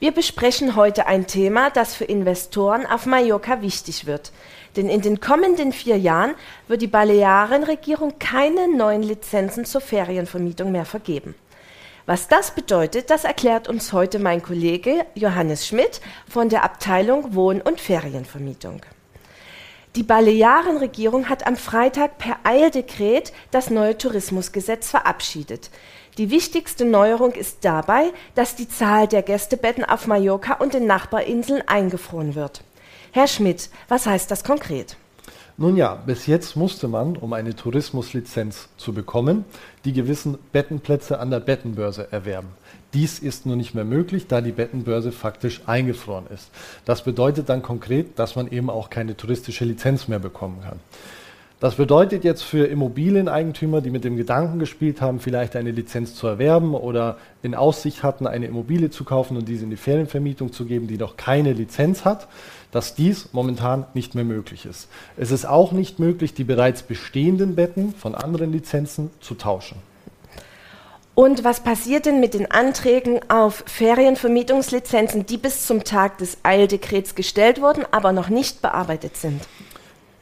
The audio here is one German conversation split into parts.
Wir besprechen heute ein Thema, das für Investoren auf Mallorca wichtig wird. Denn in den kommenden vier Jahren wird die Balearenregierung keine neuen Lizenzen zur Ferienvermietung mehr vergeben. Was das bedeutet, das erklärt uns heute mein Kollege Johannes Schmidt von der Abteilung Wohn- und Ferienvermietung. Die Balearenregierung hat am Freitag per Eildekret das neue Tourismusgesetz verabschiedet. Die wichtigste Neuerung ist dabei, dass die Zahl der Gästebetten auf Mallorca und den Nachbarinseln eingefroren wird. Herr Schmidt, was heißt das konkret? Nun ja, bis jetzt musste man, um eine Tourismuslizenz zu bekommen, die gewissen Bettenplätze an der Bettenbörse erwerben. Dies ist nun nicht mehr möglich, da die Bettenbörse faktisch eingefroren ist. Das bedeutet dann konkret, dass man eben auch keine touristische Lizenz mehr bekommen kann. Das bedeutet jetzt für Immobilieneigentümer, die mit dem Gedanken gespielt haben, vielleicht eine Lizenz zu erwerben oder in Aussicht hatten, eine Immobilie zu kaufen und diese in die Ferienvermietung zu geben, die noch keine Lizenz hat, dass dies momentan nicht mehr möglich ist. Es ist auch nicht möglich, die bereits bestehenden Betten von anderen Lizenzen zu tauschen. Und was passiert denn mit den Anträgen auf Ferienvermietungslizenzen, die bis zum Tag des Eildekrets gestellt wurden, aber noch nicht bearbeitet sind?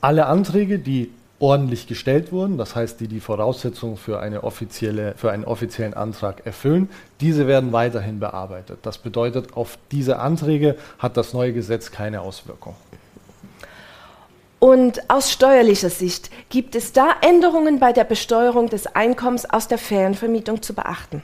Alle Anträge, die ordentlich gestellt wurden, das heißt, die die Voraussetzungen für, eine offizielle, für einen offiziellen Antrag erfüllen, diese werden weiterhin bearbeitet. Das bedeutet, auf diese Anträge hat das neue Gesetz keine Auswirkung. Und aus steuerlicher Sicht gibt es da Änderungen bei der Besteuerung des Einkommens aus der Ferienvermietung zu beachten?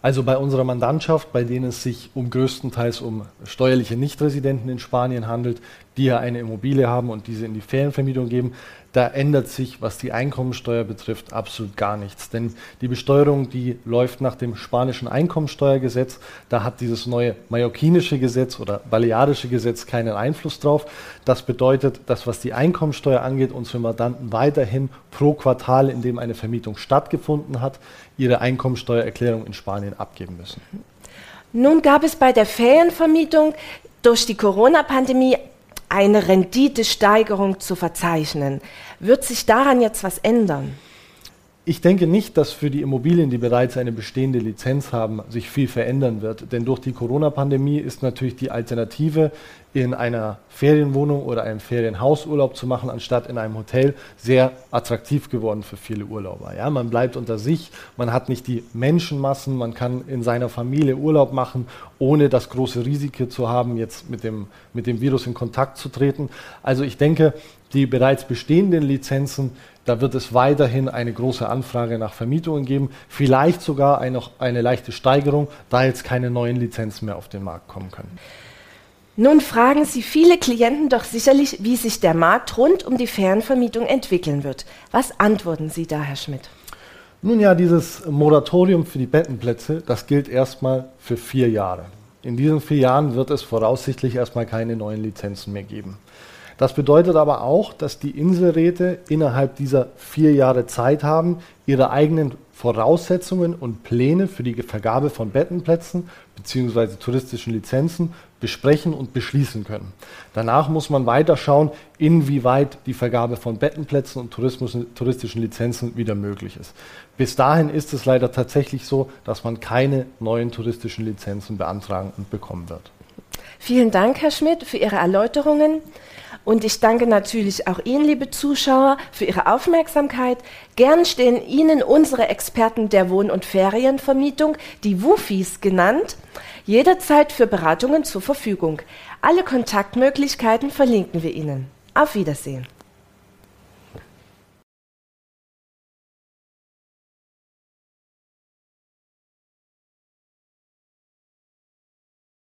Also bei unserer Mandantschaft, bei denen es sich um größtenteils um steuerliche Nichtresidenten in Spanien handelt, die ja eine Immobilie haben und diese in die Ferienvermietung geben, da ändert sich, was die Einkommensteuer betrifft, absolut gar nichts. Denn die Besteuerung, die läuft nach dem spanischen Einkommensteuergesetz. Da hat dieses neue mallorquinische Gesetz oder balearische Gesetz keinen Einfluss drauf. Das bedeutet, dass was die Einkommensteuer angeht, unsere Mandanten weiterhin pro Quartal, in dem eine Vermietung stattgefunden hat, ihre Einkommensteuererklärung in Spanien abgeben müssen. Nun gab es bei der Ferienvermietung durch die Corona-Pandemie eine Renditesteigerung zu verzeichnen. Wird sich daran jetzt was ändern? Ich denke nicht, dass für die Immobilien, die bereits eine bestehende Lizenz haben, sich viel verändern wird. Denn durch die Corona-Pandemie ist natürlich die Alternative, in einer Ferienwohnung oder einem Ferienhaus Urlaub zu machen, anstatt in einem Hotel, sehr attraktiv geworden für viele Urlauber. Ja, man bleibt unter sich, man hat nicht die Menschenmassen, man kann in seiner Familie Urlaub machen, ohne das große Risiko zu haben, jetzt mit dem, mit dem Virus in Kontakt zu treten. Also ich denke, die bereits bestehenden Lizenzen, da wird es weiterhin eine große Anfrage nach Vermietungen geben, vielleicht sogar eine, eine leichte Steigerung, da jetzt keine neuen Lizenzen mehr auf den Markt kommen können. Nun fragen Sie viele Klienten doch sicherlich, wie sich der Markt rund um die Fernvermietung entwickeln wird. Was antworten Sie da, Herr Schmidt? Nun ja, dieses Moratorium für die Bettenplätze, das gilt erstmal für vier Jahre. In diesen vier Jahren wird es voraussichtlich erstmal keine neuen Lizenzen mehr geben. Das bedeutet aber auch, dass die Inselräte innerhalb dieser vier Jahre Zeit haben, ihre eigenen Voraussetzungen und Pläne für die Vergabe von Bettenplätzen bzw. touristischen Lizenzen besprechen und beschließen können. Danach muss man weiter schauen, inwieweit die Vergabe von Bettenplätzen und touristischen Lizenzen wieder möglich ist. Bis dahin ist es leider tatsächlich so, dass man keine neuen touristischen Lizenzen beantragen und bekommen wird. Vielen Dank, Herr Schmidt, für Ihre Erläuterungen. Und ich danke natürlich auch Ihnen, liebe Zuschauer, für Ihre Aufmerksamkeit. Gern stehen Ihnen unsere Experten der Wohn- und Ferienvermietung, die Wufis genannt, jederzeit für Beratungen zur Verfügung. Alle Kontaktmöglichkeiten verlinken wir Ihnen. Auf Wiedersehen.